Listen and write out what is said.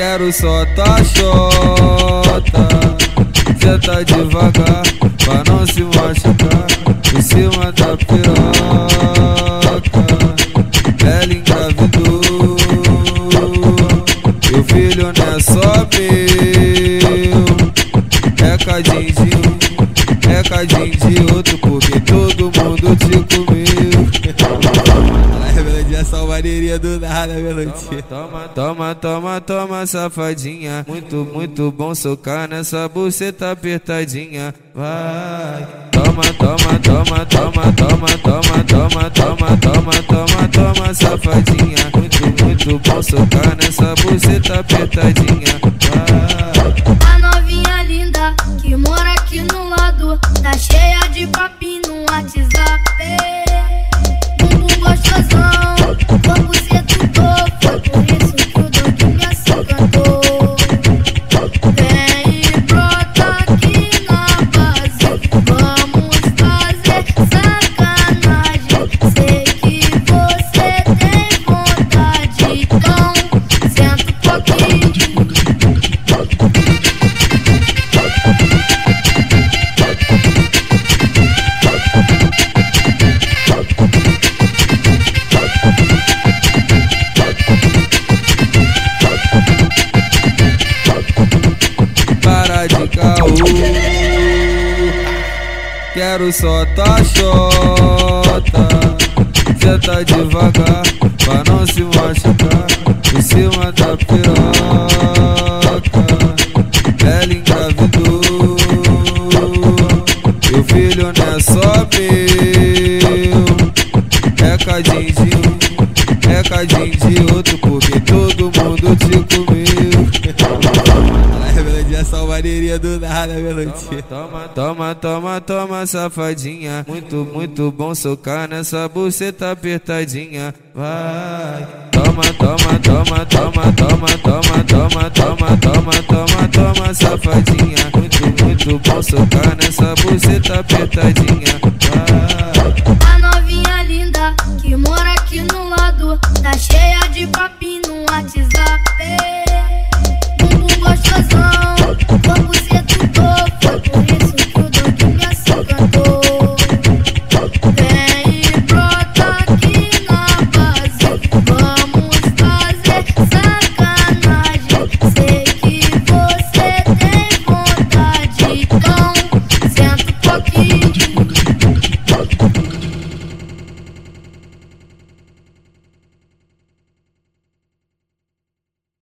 Quero só tá chota. Senta devagar pra não se machucar. Em cima da piroca Ela engravidou. Meu filho não é só meu. É cadinho de um, é cadinho de outro Porque todo mundo te do nada, melodia. Toma, toma, toma, toma, safadinha. Muito, muito bom socar nessa buceta apertadinha. Vai. Toma, toma, toma, toma, toma, toma, toma, toma, toma, toma, toma, safadinha. Muito, muito bom socar nessa buceta apertadinha. Quero só tá chota. Senta devagar pra não se machucar. Em cima da piroca Ela engravidou. Meu filho não é só meu. É cadinho de um, é cadinho de outro Porque todo mundo te maneirinha do nada, melodia. Toma, toma, toma, toma, safadinha. Muito, muito bom socar nessa buceta apertadinha. Vai. Toma, toma, toma, toma, toma, toma, toma, toma, toma, toma, toma, safadinha. Muito, muito bom socar nessa buceta apertadinha.